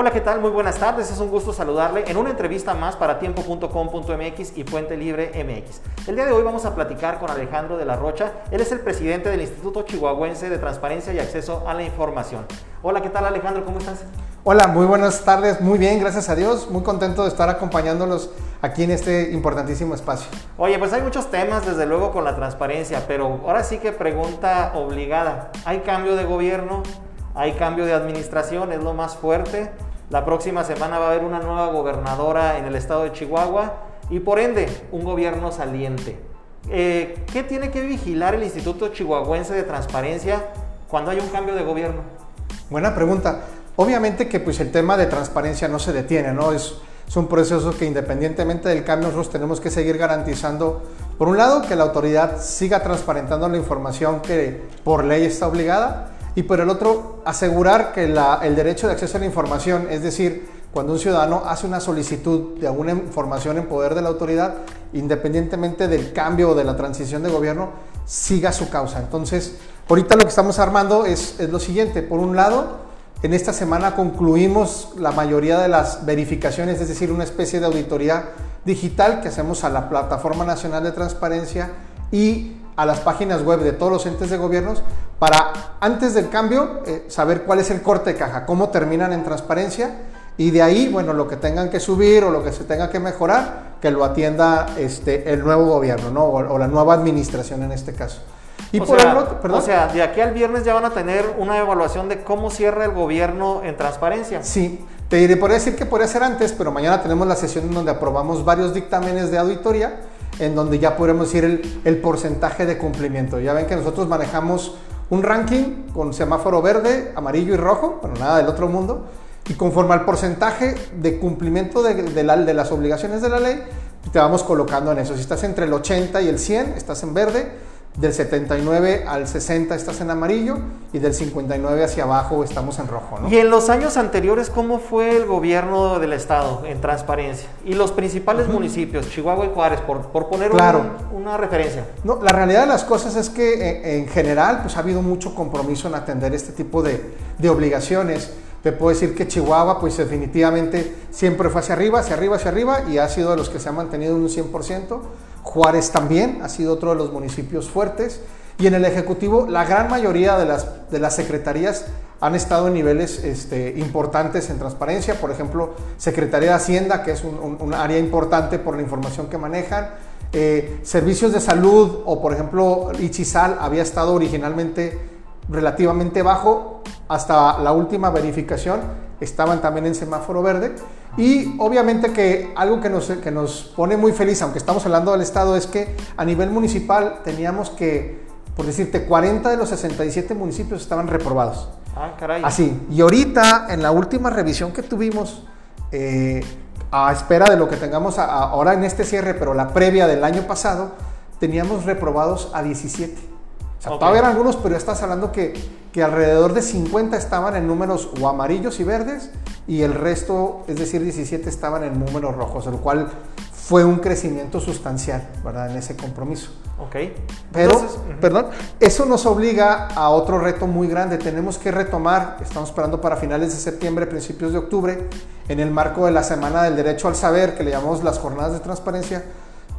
Hola, ¿qué tal? Muy buenas tardes. Es un gusto saludarle en una entrevista más para tiempo.com.mx y Puente Libre MX. El día de hoy vamos a platicar con Alejandro de la Rocha. Él es el presidente del Instituto Chihuahuense de Transparencia y Acceso a la Información. Hola, ¿qué tal Alejandro? ¿Cómo estás? Hola, muy buenas tardes. Muy bien, gracias a Dios. Muy contento de estar acompañándolos aquí en este importantísimo espacio. Oye, pues hay muchos temas, desde luego, con la transparencia, pero ahora sí que pregunta obligada. ¿Hay cambio de gobierno? ¿Hay cambio de administración? ¿Es lo más fuerte? La próxima semana va a haber una nueva gobernadora en el estado de Chihuahua y por ende un gobierno saliente. Eh, ¿Qué tiene que vigilar el Instituto Chihuahuense de Transparencia cuando hay un cambio de gobierno? Buena pregunta. Obviamente que pues el tema de transparencia no se detiene, ¿no? Es, es un proceso que independientemente del cambio nosotros tenemos que seguir garantizando, por un lado, que la autoridad siga transparentando la información que por ley está obligada y por el otro, asegurar que el derecho de acceso a la información, es decir, cuando un ciudadano hace una solicitud de alguna información en poder de la autoridad, independientemente del cambio o de la transición de gobierno, siga su causa. Entonces, ahorita lo que estamos armando es, es lo siguiente. Por un lado, en esta semana concluimos la mayoría de las verificaciones, es decir, una especie de auditoría digital que hacemos a la Plataforma Nacional de Transparencia y a las páginas web de todos los entes de gobiernos para antes del cambio eh, saber cuál es el corte de caja, cómo terminan en transparencia y de ahí, bueno, lo que tengan que subir o lo que se tenga que mejorar, que lo atienda este, el nuevo gobierno, ¿no? O, la nueva administración en este caso. Y o, por sea, o sea, de aquí al viernes ya van a tener una evaluación de cómo cierra el gobierno en transparencia. Sí, te diré, podría decir que podría ser antes, pero mañana tenemos la sesión en donde aprobamos varios dictámenes de auditoría en donde ya podremos decir el, el, porcentaje de cumplimiento. Ya ven que nosotros manejamos un ranking con semáforo verde, amarillo y rojo, bueno, nada del otro mundo, y conforme al porcentaje de cumplimiento de, de, la, de las obligaciones de la ley, te vamos colocando en eso. Si estás entre el 80 y el 100, estás en verde, del 79 al 60 estás en amarillo y del 59 hacia abajo estamos en rojo. ¿no? Y en los años anteriores, ¿cómo fue el gobierno del estado en transparencia? Y los principales uh -huh. municipios, Chihuahua y Juárez, por, por poner claro. un, una referencia. No, la realidad de las cosas es que en, en, general pues, ha habido mucho compromiso en atender este tipo de, de obligaciones. Te puedo decir que Chihuahua, pues definitivamente siempre fue hacia arriba, hacia arriba, hacia arriba y ha sido de los que se han mantenido en un 100%. Juárez también ha sido otro de los municipios fuertes. Y en el Ejecutivo, la gran mayoría de las, de las secretarías han estado en niveles este, importantes en transparencia. Por ejemplo, Secretaría de Hacienda, que es un, área importante por la información que manejan. Eh, servicios de salud o, por ejemplo, Ichizal había estado originalmente relativamente bajo hasta la última verificación estaban también en semáforo verde y obviamente que algo que nos, que nos pone muy feliz, aunque estamos hablando del Estado, es que a nivel municipal teníamos que, por decirte, 40 de los 67 municipios estaban reprobados. Ah, caray. Así. Y ahorita, en la última revisión que tuvimos, eh, a espera de lo que tengamos a, a, ahora en este cierre, pero la previa del año pasado, teníamos reprobados a 17. O sea, okay. todavía eran algunos, pero ya estás hablando que, que alrededor de 50 estaban en números o amarillos y verdes y el resto, es decir, 17 estaban en números rojos, lo cual fue un crecimiento sustancial, ¿verdad? En ese compromiso. Ok. Pero, Entonces, uh -huh. perdón, eso nos obliga a otro reto muy grande. Tenemos que retomar, estamos esperando para finales de septiembre, principios de octubre, en el marco de la Semana del Derecho al Saber, que le llamamos las jornadas de transparencia,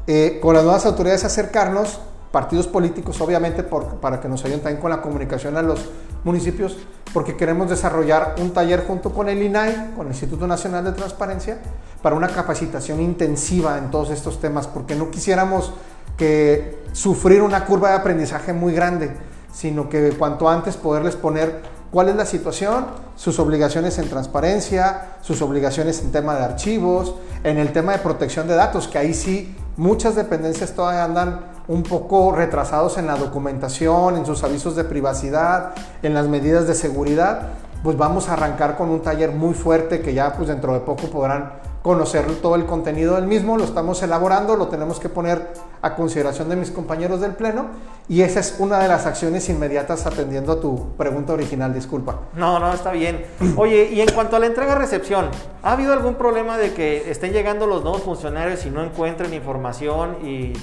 eh, con las nuevas autoridades acercarnos partidos políticos, obviamente, para que nos ayuden también con la comunicación a los municipios, porque queremos desarrollar un taller junto con el INAI, con el Instituto Nacional de Transparencia, para una capacitación intensiva en todos estos temas, porque no quisiéramos que sufrir una curva de aprendizaje muy grande, sino que cuanto antes poderles poner cuál es la situación, sus obligaciones en transparencia, sus obligaciones en tema de archivos, en el tema de protección de datos, que ahí sí muchas dependencias todavía andan un poco retrasados en la documentación, en sus avisos de privacidad, en las medidas de seguridad, pues vamos a arrancar con un taller muy fuerte que ya pues dentro de poco podrán conocer todo el contenido del mismo, lo estamos elaborando, lo tenemos que poner a consideración de mis compañeros del Pleno y esa es una de las acciones inmediatas atendiendo a tu pregunta original, disculpa. No, no, está bien. Oye, y en cuanto a la entrega-recepción, ¿ha habido algún problema de que estén llegando los nuevos funcionarios y no encuentren información y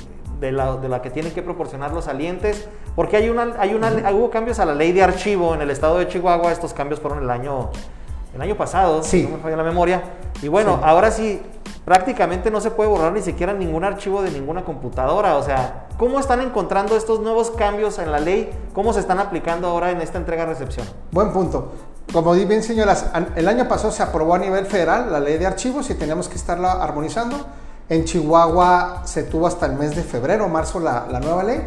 de la, de la, que tienen que proporcionar los salientes, porque hay una, hay una, hubo cambios a la ley de archivo en el estado de Chihuahua, estos cambios fueron el año el año pasado, Sí. si no me falla la memoria. Y bueno, Sí. ahora sí, prácticamente no se puede borrar ni siquiera ningún archivo de ninguna computadora. O sea, ¿cómo están encontrando estos nuevos cambios en la ley? ¿Cómo se están aplicando ahora en esta entrega-recepción? Buen punto. Como bien señoras, el año pasado se aprobó a nivel federal la ley de archivos y teníamos que estarla armonizando. En Chihuahua se tuvo hasta el mes de febrero, marzo la, nueva ley.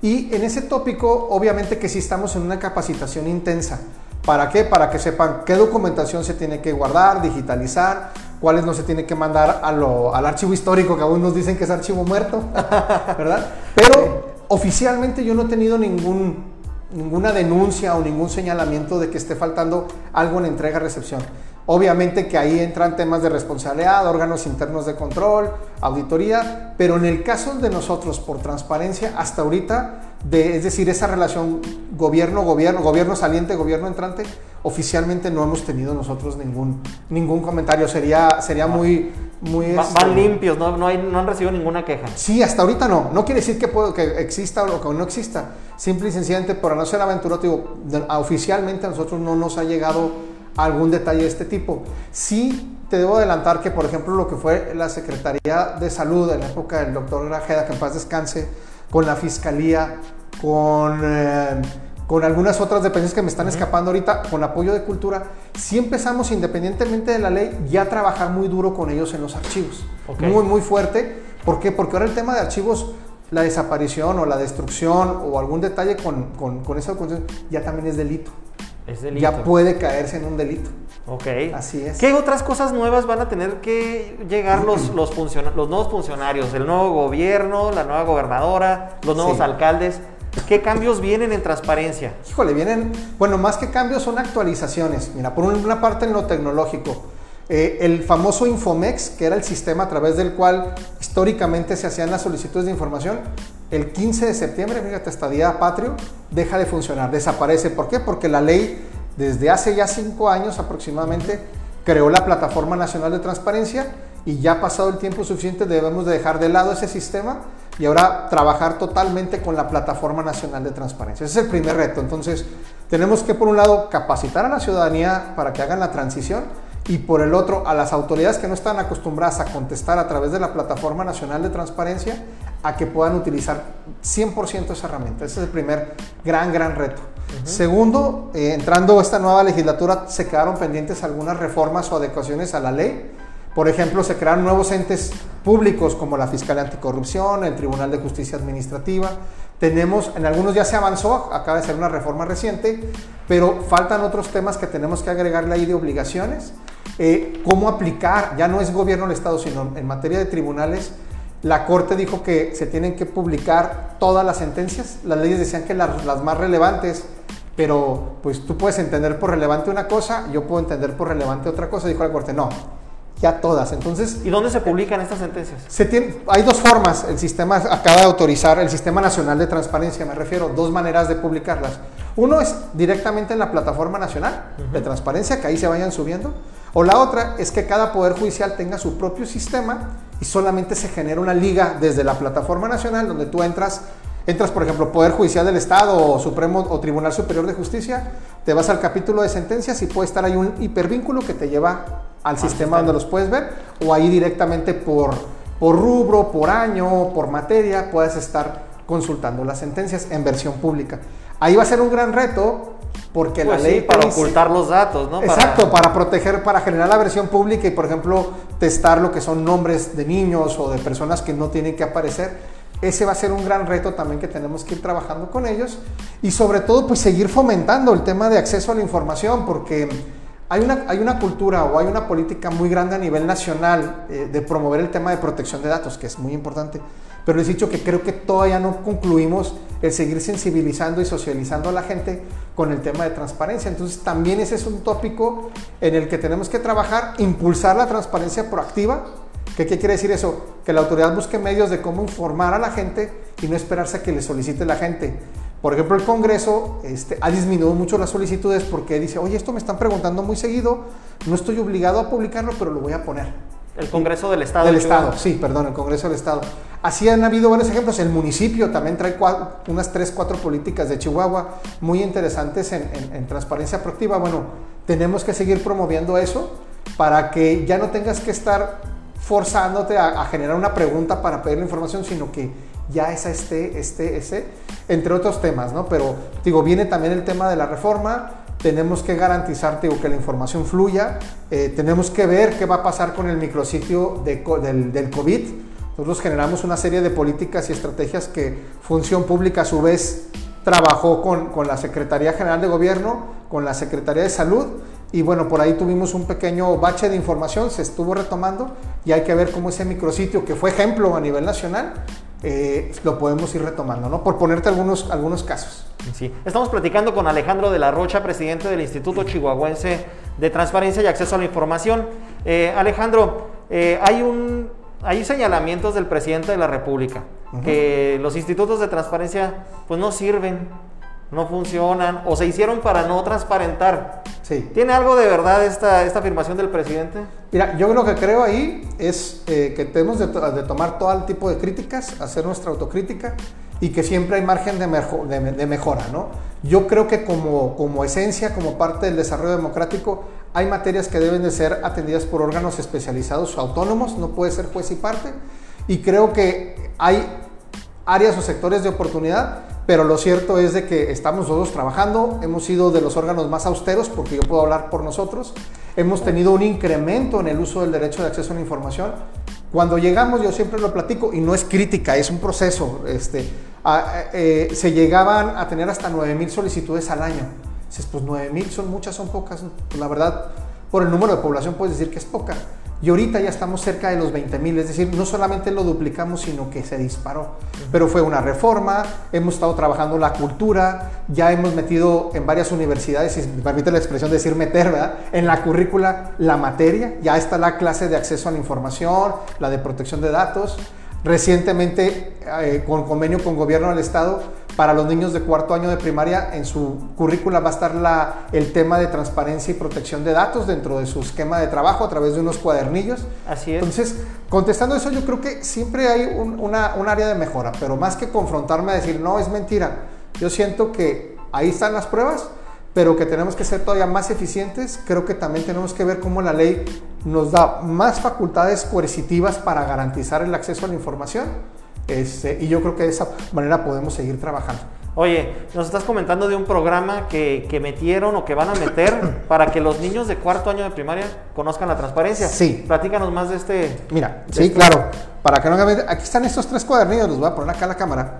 Y en ese tópico, obviamente que sí estamos en una capacitación intensa. ¿Para qué? Para que sepan qué documentación se tiene que guardar, digitalizar, cuáles no se tiene que mandar a al archivo histórico, que aún nos dicen que es archivo muerto, ¿verdad? Pero oficialmente yo no he tenido ningún, ninguna denuncia o ningún señalamiento de que esté faltando algo en entrega-recepción. Obviamente que ahí entran temas de responsabilidad, órganos internos de control, auditoría, pero en el caso de nosotros, por transparencia, hasta ahorita, de, es decir, esa relación gobierno-gobierno, gobierno saliente, gobierno entrante, oficialmente no hemos tenido nosotros ningún, ningún comentario. Sería, sería muy... muy Va- este, van limpios, no, no, hay, no han recibido ninguna queja. Sí, hasta ahorita no. No quiere decir que, puedo, que exista o que no exista. Simple y sencillamente, por no ser aventurado, digo, oficialmente a nosotros no nos ha llegado algún detalle de este tipo. Sí, te debo adelantar que, por ejemplo, lo que fue la Secretaría de Salud en la época del doctor Grajeda, que en paz descanse, con la Fiscalía, con, eh, con algunas otras dependencias que me están escapando ahorita, con apoyo de cultura, sí empezamos, independientemente de la ley, ya a trabajar muy duro con ellos en los archivos. Muy, muy fuerte. ¿Por qué? Porque ahora el tema de archivos, la desaparición o la destrucción o algún detalle con, con, con esa documentación ya también es delito. Es delito. Ya puede caerse en un delito. Ok. Así es. ¿Qué otras cosas nuevas van a tener que llegar los, los, funciona- los nuevos funcionarios? El nuevo gobierno, la nueva gobernadora, los nuevos Sí. alcaldes. ¿Qué cambios vienen en transparencia? Híjole, vienen, bueno, más que cambios son actualizaciones. Mira, por una parte en lo tecnológico, eh, el famoso Infomex, que era el sistema a través del cual históricamente se hacían las solicitudes de información, el 15 de septiembre, fíjate, hasta Día Patrio, deja de funcionar, desaparece. ¿Por qué? Porque la ley, desde hace ya cinco años aproximadamente, creó la Plataforma Nacional de Transparencia y ya pasado el tiempo suficiente debemos de dejar de lado ese sistema y ahora trabajar totalmente con la Plataforma Nacional de Transparencia. Ese es el primer reto. Entonces, tenemos que por un lado capacitar a la ciudadanía para que hagan la transición y por el otro a las autoridades que no están acostumbradas a contestar a través de la Plataforma Nacional de Transparencia a que puedan utilizar 100% esa herramienta. Ese es el primer gran, gran reto. Segundo, eh, entrando esta nueva legislatura, se quedaron pendientes algunas reformas o adecuaciones a la ley. Por ejemplo, se crearon nuevos entes públicos como la Fiscalía Anticorrupción, el Tribunal de Justicia Administrativa. Tenemos, en algunos ya se avanzó, acaba de ser una reforma reciente, pero faltan otros temas que tenemos que agregarle ahí de obligaciones. Eh, cómo aplicar, ya no es gobierno del Estado, sino en materia de tribunales, la Corte dijo que se tienen que publicar todas las sentencias. Las leyes decían que las, las más relevantes, pero pues tú puedes entender por relevante una cosa, yo puedo entender por relevante otra cosa. Dijo la Corte, no, ya todas. Entonces, ¿Y dónde se publican estas sentencias? se tiene, hay dos formas. El sistema acaba de autorizar, el Sistema Nacional de Transparencia, me refiero, dos maneras de publicarlas. Uno es directamente en la Plataforma Nacional de Transparencia, que ahí se vayan subiendo. O la otra es que cada Poder Judicial tenga su propio sistema y solamente se genera una liga desde la Plataforma Nacional donde tú entras, entras por ejemplo Poder Judicial del Estado o Supremo o Tribunal Superior de Justicia, te vas al capítulo de sentencias y puede estar ahí un hipervínculo que te lleva al sistema sistema. donde los puedes ver o ahí directamente por, por rubro, por año, por materia, puedes estar consultando las sentencias en versión pública. Ahí va a ser un gran reto porque Pues la sí, ley para te dice- ocultar los datos, ¿no? Para- Exacto, para proteger, para generar la versión pública y, por ejemplo, testar lo que son nombres de niños o de personas que no tienen que aparecer. Ese va a ser un gran reto también que tenemos que ir trabajando con ellos y sobre todo pues seguir fomentando el tema de acceso a la información porque hay una, hay una cultura o hay una política muy grande a nivel nacional eh, de promover el tema de protección de datos, que es muy importante. Pero les he dicho que creo que todavía no concluimos el seguir sensibilizando y socializando a la gente con el tema de transparencia. Entonces también ese es un tópico en el que tenemos que trabajar, impulsar la transparencia proactiva. ¿Qué, qué quiere decir eso? Que la autoridad busque medios de cómo informar a la gente y no esperarse a que le solicite la gente. Por ejemplo, el Congreso este, ha disminuido mucho las solicitudes porque dice, oye, esto me están preguntando muy seguido, no estoy obligado a publicarlo, pero lo voy a poner. El Congreso del Estado. Del de Estado, Chihuahua. sí, perdón, el Congreso del Estado. Así han habido varios ejemplos. El municipio también trae unas tres, cuatro políticas de Chihuahua muy interesantes en, en- en transparencia proactiva. Bueno, tenemos que seguir promoviendo eso para que ya no tengas que estar forzándote a, a generar una pregunta para pedir la información, sino que ya esa esté, esté, ese, entre otros temas, ¿no? Pero, digo, viene también el tema de la reforma, tenemos que garantizar que la información fluya, eh, tenemos que ver qué va a pasar con el micrositio del, del COVID. Nosotros generamos una serie de políticas y estrategias que Función Pública a su vez trabajó con, con la Secretaría General de Gobierno, con la Secretaría de Salud y bueno, por ahí tuvimos un pequeño bache de información, se estuvo retomando y hay que ver cómo ese micrositio que fue ejemplo a nivel nacional, eh, lo podemos ir retomando, ¿no? Por ponerte algunos, algunos casos. Sí. Estamos platicando con Alejandro de la Rocha, presidente del Instituto Chihuahuense de Transparencia y Acceso a la Información. Eh, Alejandro, eh, hay, un, hay señalamientos del presidente de la República que los institutos de transparencia pues no sirven, no funcionan o se hicieron para no transparentar. Sí. ¿Tiene algo de verdad esta, esta afirmación del presidente? Mira, yo lo que creo ahí es eh, que tenemos de, de tomar todo el tipo de críticas, hacer nuestra autocrítica y que siempre hay margen de, de de mejora, ¿no? Yo creo que como, como esencia, como parte del desarrollo democrático, hay materias que deben de ser atendidas por órganos especializados o autónomos, no puede ser juez y parte, y creo que hay áreas o sectores de oportunidad, pero lo cierto es de que estamos todos trabajando, hemos sido de los órganos más austeros, porque yo puedo hablar por nosotros, hemos tenido un incremento en el uso del derecho de acceso a la información. Cuando llegamos, yo siempre lo platico, y no es crítica, es un proceso, este, a- eh, se llegaban a tener hasta 9.000 solicitudes al año. Dices, pues 9.000 son muchas, son pocas. Pues la verdad, por el número de población puedes decir que es poca. Y ahorita ya estamos cerca de los 20 mil, es decir, no solamente lo duplicamos, sino que se disparó. Pero fue una reforma, hemos estado trabajando la cultura, ya hemos metido en varias universidades, si me permite la expresión decir meter, ¿verdad? En la currícula la materia, ya está la clase de acceso a la información, la de protección de datos. Recientemente, eh, con convenio con gobierno del estado, para los niños de cuarto año de primaria, en su currícula va a estar la, el tema de transparencia y protección de datos dentro de su esquema de trabajo a través de unos cuadernillos. Así es. Entonces, contestando eso, yo creo que siempre hay un, una, un área de mejora, pero más que confrontarme a decir, no, es mentira, yo siento que ahí están las pruebas, pero que tenemos que ser todavía más eficientes. Creo que también tenemos que ver cómo la ley nos da más facultades coercitivas para garantizar el acceso a la información. Este, y yo creo que de esa manera podemos seguir trabajando. Oye, nos estás comentando de un programa que, que metieron o que van a meter para que los niños de cuarto año de primaria conozcan la transparencia. Sí. Platícanos más de este. Mira, de sí, este- claro. Para que no hagan, aquí están estos tres cuadernillos, los voy a poner acá en la cámara,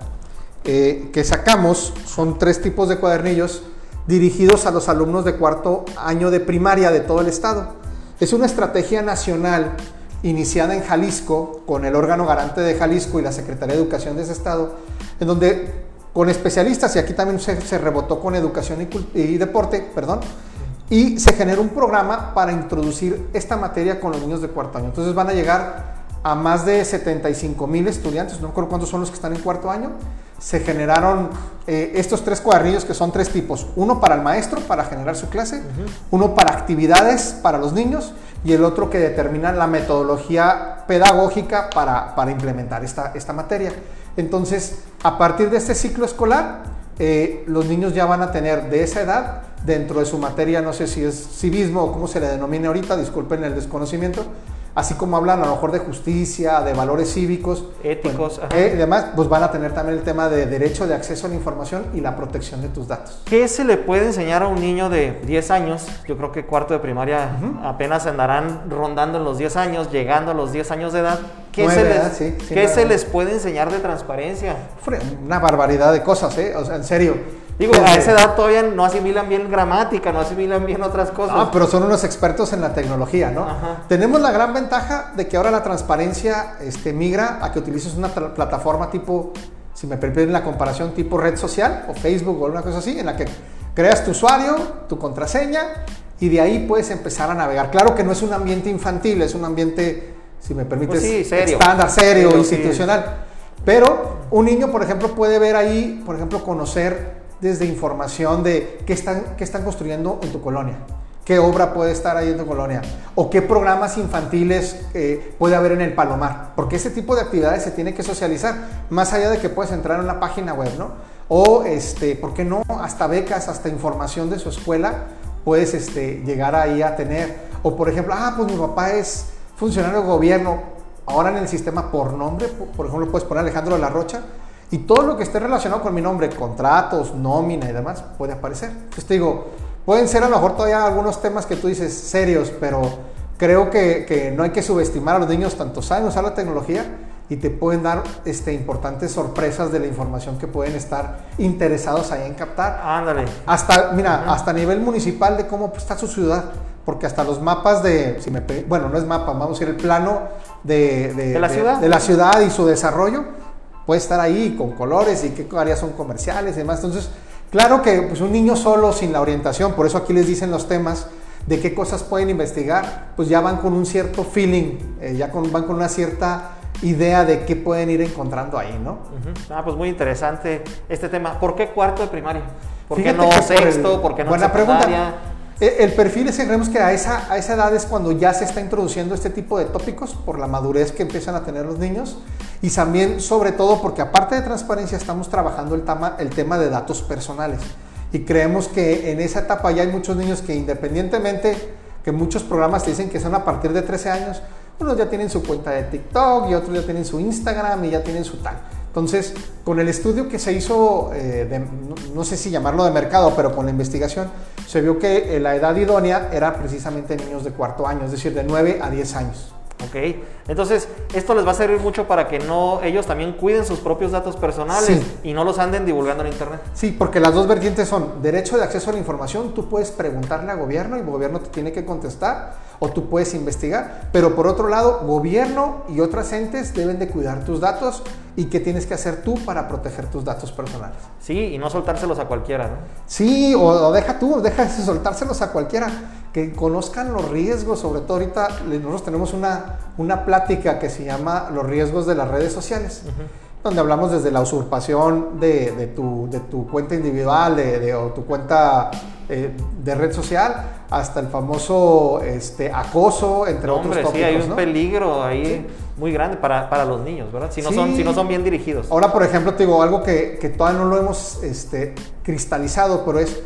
eh, que sacamos. Son tres tipos de cuadernillos dirigidos a los alumnos de cuarto año de primaria de todo el estado. Es una estrategia nacional iniciada en Jalisco con el órgano garante de Jalisco y la Secretaría de Educación de ese estado, en donde con especialistas, y aquí también se, se rebotó con educación y deporte, perdón, y se generó un programa para introducir esta materia con los niños de cuarto año. Entonces van a llegar a más de 75 mil estudiantes, no recuerdo cuántos son los que están en cuarto año. Se generaron eh, estos tres cuadernillos que son tres tipos. Uno para el maestro, para generar su clase, uno para actividades para los niños y el otro que determina la metodología pedagógica para, para implementar esta, esta materia. Entonces, a partir de este ciclo escolar, eh, los niños ya van a tener de esa edad, dentro de su materia, no sé si es civismo o cómo se le denomine ahorita, disculpen el desconocimiento, así como hablan a lo mejor de justicia, de valores cívicos, Éticos, bueno, ajá. eh, y demás, pues van a tener también el tema de derecho de acceso a la información y la protección de tus datos. ¿Qué se le puede enseñar a un niño de 10 años? Yo creo que cuarto de primaria apenas andarán rondando en los 10 años, llegando a los 10 años de edad. ¿Qué, Nueve, se, les, ¿verdad? Sí, sí, ¿qué se les puede enseñar de transparencia? Una barbaridad de cosas, ¿eh? O sea, en serio. Digo, a esa edad todavía no asimilan bien gramática, no asimilan bien otras cosas. Ah, pero son unos expertos en la tecnología, ¿no? Ajá. Tenemos la gran ventaja de que ahora la transparencia este, migra a que utilices una plataforma tipo, si me permiten la comparación, tipo red social o Facebook o alguna cosa así, en la que creas tu usuario, tu contraseña y de ahí puedes empezar a navegar. Claro que no es un ambiente infantil, es un ambiente, si me permites, Pues sí, serio. estándar, serio, Serio, sí. institucional. Pero un niño, por ejemplo, puede ver ahí, por ejemplo, conocer desde información de qué están, qué están construyendo en tu colonia, qué obra puede estar ahí en tu colonia o qué programas infantiles eh, puede haber en el Palomar, porque ese tipo de actividades se tiene que socializar, más allá de que puedes entrar en una página web, ¿no? O, este, ¿por qué no? Hasta becas, hasta información de su escuela puedes este, llegar ahí a tener. O, por ejemplo, ah, pues mi papá es funcionario de gobierno, ahora en el sistema por nombre, por ejemplo, puedes poner Alejandro de la Rocha, y todo lo que esté relacionado con mi nombre, contratos, nómina y demás, puede aparecer. Entonces te digo, Pueden ser a lo mejor todavía algunos temas que tú dices serios, pero creo que, no hay que subestimar a los niños, tanto saben usar la tecnología y te pueden dar este, importantes sorpresas de la información que pueden estar interesados ahí en captar. Ándale. Hasta, mira, hasta a nivel municipal de cómo está su ciudad, porque hasta los mapas de, si me, bueno, no es mapa, vamos a decir el plano de, de, la, ciudad? de la ciudad y su desarrollo, puede estar ahí con colores y qué áreas son comerciales y demás. Entonces, Claro que pues, un niño solo, sin la orientación, por eso aquí les dicen los temas de qué cosas pueden investigar, pues ya van con un cierto feeling, eh, ya van con una cierta idea de qué pueden ir encontrando ahí, ¿no? Ah, pues muy interesante este tema. ¿Por qué cuarto de primaria? ¿Por qué no sexto? ¿Por qué no buena pregunta. Eh, el perfil ese creemos que a esa, a esa edad es cuando ya se está introduciendo este tipo de tópicos por la madurez que empiezan a tener los niños y también sobre todo porque aparte de transparencia estamos trabajando el tema, el tema de datos personales y creemos que en esa etapa ya hay muchos niños que independientemente que muchos programas te dicen que son a partir de 13 años, unos ya tienen su cuenta de TikTok y otros ya tienen su Instagram y ya tienen su tal. Entonces, con el estudio que se hizo, eh, no, sé si llamarlo de mercado, pero con la investigación, se vio que eh, la edad idónea era precisamente niños de cuarto año, es decir, de 9 a 10 años. Ok, entonces esto les va a servir mucho para que no ellos también cuiden sus propios datos personales y no los anden divulgando en internet. Sí, porque las dos vertientes son derecho de acceso a la información, tú puedes preguntarle al gobierno y el gobierno te tiene que contestar o tú puedes investigar, pero por otro lado, gobierno y otras entes deben de cuidar tus datos y qué tienes que hacer tú para proteger tus datos personales. Sí, y no soltárselos a cualquiera, ¿no? Sí, o, deja tú, deja de soltárselos a cualquiera, que conozcan los riesgos, sobre todo ahorita nosotros tenemos una, una plática que se llama los riesgos de las redes sociales. donde hablamos desde la usurpación de, tu, de tu, cuenta individual de, o tu cuenta eh, de red social hasta el famoso este, acoso, entre otros tópicos. Sí, hay un peligro ahí muy grande para, para, los niños, ¿verdad? Si no, son, si no son bien dirigidos. Ahora, por ejemplo, te digo algo que, que todavía no lo hemos este, cristalizado, pero es,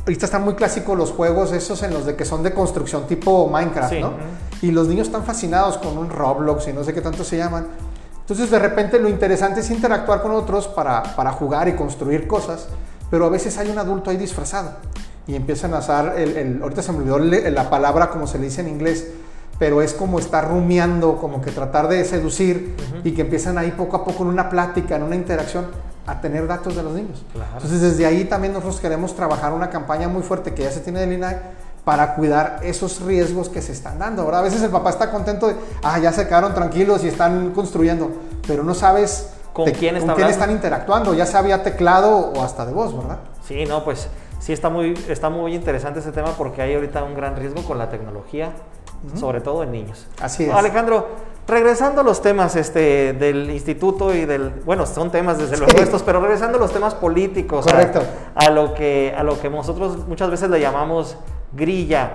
ahorita están muy clásicos los juegos esos en los de que son de construcción tipo Minecraft, ¿no? Y los niños están fascinados con un Roblox y no sé qué tanto se llaman. Entonces, de repente, lo interesante es interactuar con otros para, para jugar y construir cosas, pero a veces hay un adulto ahí disfrazado y empiezan a usar, el, ahorita se me olvidó la palabra como se le dice en inglés, pero es como estar rumiando, como que tratar de seducir y que empiezan ahí poco a poco en una plática, en una interacción, a tener datos de los niños. Entonces desde ahí también nosotros queremos trabajar una campaña muy fuerte que ya se tiene del INAI para cuidar esos riesgos que se están dando. Ahora a veces el papá está contento de, ah, ya se quedaron tranquilos y están construyendo, pero no sabes con, quién, con quién están interactuando, ya sea vía teclado o hasta de voz, ¿verdad? Sí, no, pues sí está muy, está muy interesante ese tema porque hay ahorita un gran riesgo con la tecnología, sobre todo en niños. Así es. Alejandro, regresando a los temas este, del instituto y del, bueno, son temas desde luego estos, pero regresando a los temas políticos, Correcto. A, lo que, a lo que nosotros muchas veces le llamamos grilla.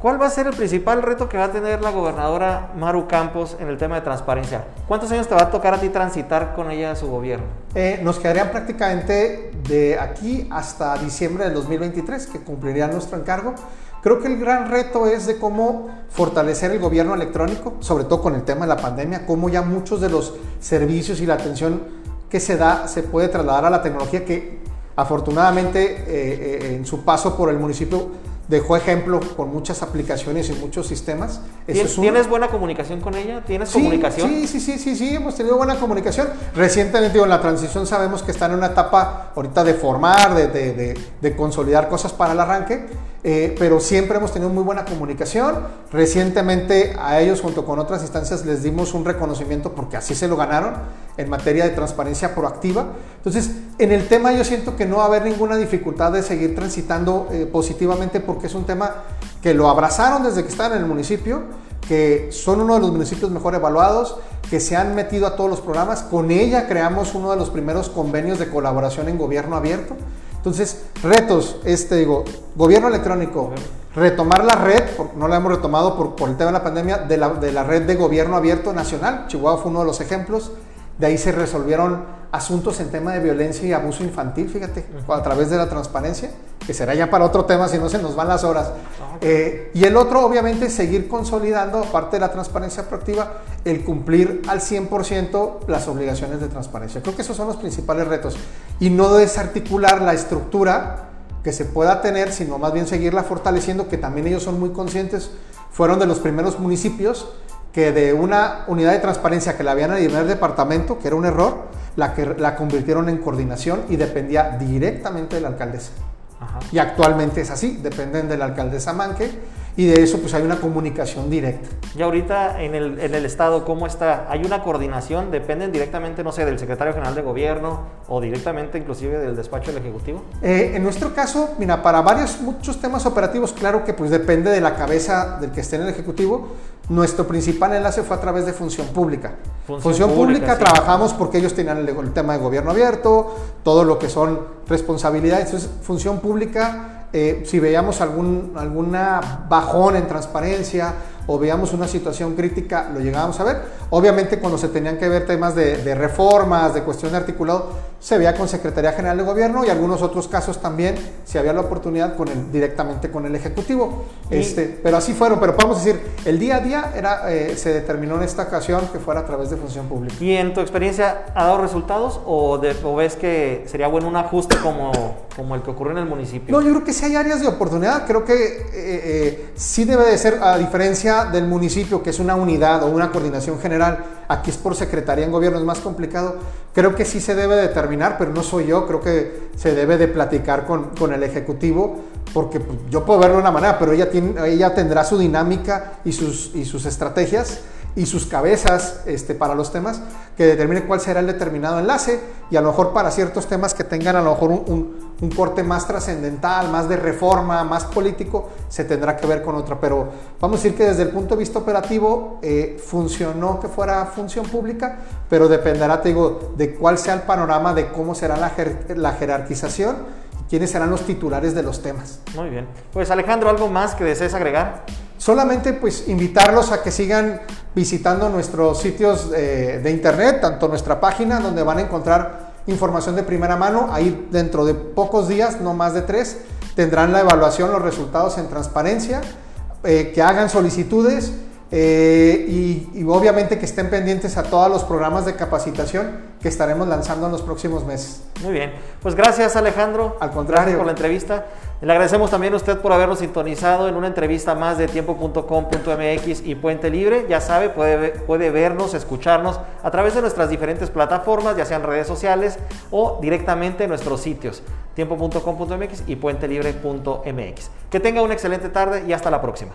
¿Cuál va a ser el principal reto que va a tener la gobernadora Maru Campos en el tema de transparencia? ¿Cuántos años te va a tocar a ti transitar con ella su gobierno? Eh, nos quedarían prácticamente de aquí hasta diciembre del 2023, que cumpliría nuestro encargo. Creo que el gran reto es de cómo fortalecer el gobierno electrónico, sobre todo con el tema de la pandemia, cómo ya muchos de los servicios y la atención que se da se puede trasladar a la tecnología que afortunadamente eh, eh, en su paso por el municipio dejó ejemplo con muchas aplicaciones y muchos sistemas. ¿Tienes, buena comunicación con ella? ¿Tienes comunicación? Sí, sí, sí, sí, sí, hemos tenido buena comunicación. Recientemente, digo, en la transición sabemos que está en una etapa ahorita de formar, de, de, de, consolidar cosas para el arranque, eh, pero siempre hemos tenido muy buena comunicación. Recientemente a ellos, junto con otras instancias, les dimos un reconocimiento porque así se lo ganaron en materia de transparencia proactiva. Entonces, en el tema yo siento que no va a haber ninguna dificultad de seguir transitando eh, positivamente porque que es un tema que lo abrazaron desde que están en el municipio, que son uno de los municipios mejor evaluados, que se han metido a todos los programas. Con ella creamos uno de los primeros convenios de colaboración en gobierno abierto. Entonces, retos, este digo, gobierno electrónico, retomar la red, porque no la hemos retomado por, por el tema de la pandemia, de la, de la red de gobierno abierto nacional. Chihuahua fue uno de los ejemplos. De ahí se resolvieron asuntos en tema de violencia y abuso infantil, fíjate, a través de la transparencia, que será ya para otro tema si no se nos van las horas. Eh, y el otro, obviamente, seguir consolidando, aparte de la transparencia proactiva, el cumplir al 100% las obligaciones de transparencia. Creo que esos son los principales retos. Y no desarticular la estructura que se pueda tener, sino más bien seguirla fortaleciendo, que también ellos son muy conscientes, fueron de los primeros municipios que de una unidad de transparencia que la habían en el departamento, que era un error, la, que, la convirtieron en coordinación y dependía directamente de la alcaldesa. Y actualmente es así, dependen de la alcaldesa Manque y de eso pues hay una comunicación directa. Y ahorita en el, en el Estado, ¿cómo está? ¿Hay una coordinación? ¿Dependen directamente, no sé, del secretario general de gobierno o directamente inclusive del despacho del Ejecutivo? Eh, en nuestro caso, mira, para varios, muchos temas operativos, claro que pues depende de la cabeza del que esté en el Ejecutivo. Nuestro principal enlace fue a través de Función Pública. Función, Pública, trabajamos porque ellos tenían el, el tema de gobierno abierto, todo lo que son responsabilidades. Entonces, Función Pública eh, si veíamos algún alguna bajón en transparencia o veíamos una situación crítica, lo llegábamos a ver. Obviamente cuando se tenían que ver temas de, reformas, de cuestión de articulado, se veía con Secretaría General de Gobierno y algunos otros casos también, si había la oportunidad, con el, directamente con el Ejecutivo. Este, pero así fueron, pero podemos decir, el día a día era, eh, se determinó en esta ocasión que fuera a través de función pública. ¿Y en tu experiencia ha dado resultados o, ves que sería bueno un ajuste como, como el que ocurrió en el municipio? No, yo creo que sí hay áreas de oportunidad, creo que eh, eh, sí debe de ser, a diferencia del municipio, que es una unidad o una coordinación general, aquí es por secretaría en gobierno, es más complicado, creo que sí se debe determinar, pero no soy yo, creo que se debe de platicar con, con el Ejecutivo, porque pues, yo puedo verlo de una manera, pero ella, tiene, ella tendrá su dinámica y sus, y sus estrategias y sus cabezas este, para los temas, que determine cuál será el determinado enlace y a lo mejor para ciertos temas que tengan a lo mejor un, un, corte más trascendental, más de reforma, más político, se tendrá que ver con otra. Pero vamos a decir que desde el punto de vista operativo eh, funcionó que fuera función pública, pero dependerá, te digo, de cuál sea el panorama, de cómo será la, la jerarquización quiénes serán los titulares de los temas. Muy bien. Pues Alejandro, ¿algo más que desees agregar? Solamente pues invitarlos a que sigan visitando nuestros sitios eh, de internet, tanto nuestra página donde van a encontrar información de primera mano, ahí dentro de pocos días, no más de tres, tendrán la evaluación, los resultados en transparencia, eh, que hagan solicitudes eh, y, obviamente que estén pendientes a todos los programas de capacitación que estaremos lanzando en los próximos meses. Muy bien, pues gracias Alejandro. Al contrario. por la entrevista. Le agradecemos también a usted por habernos sintonizado en una entrevista más de tiempo.com.mx y Puente Libre. Ya sabe, puede, puede vernos, escucharnos a través de nuestras diferentes plataformas, ya sean redes sociales o directamente en nuestros sitios tiempo.com.mx y puentelibre.mx. Que tenga una excelente tarde y hasta la próxima.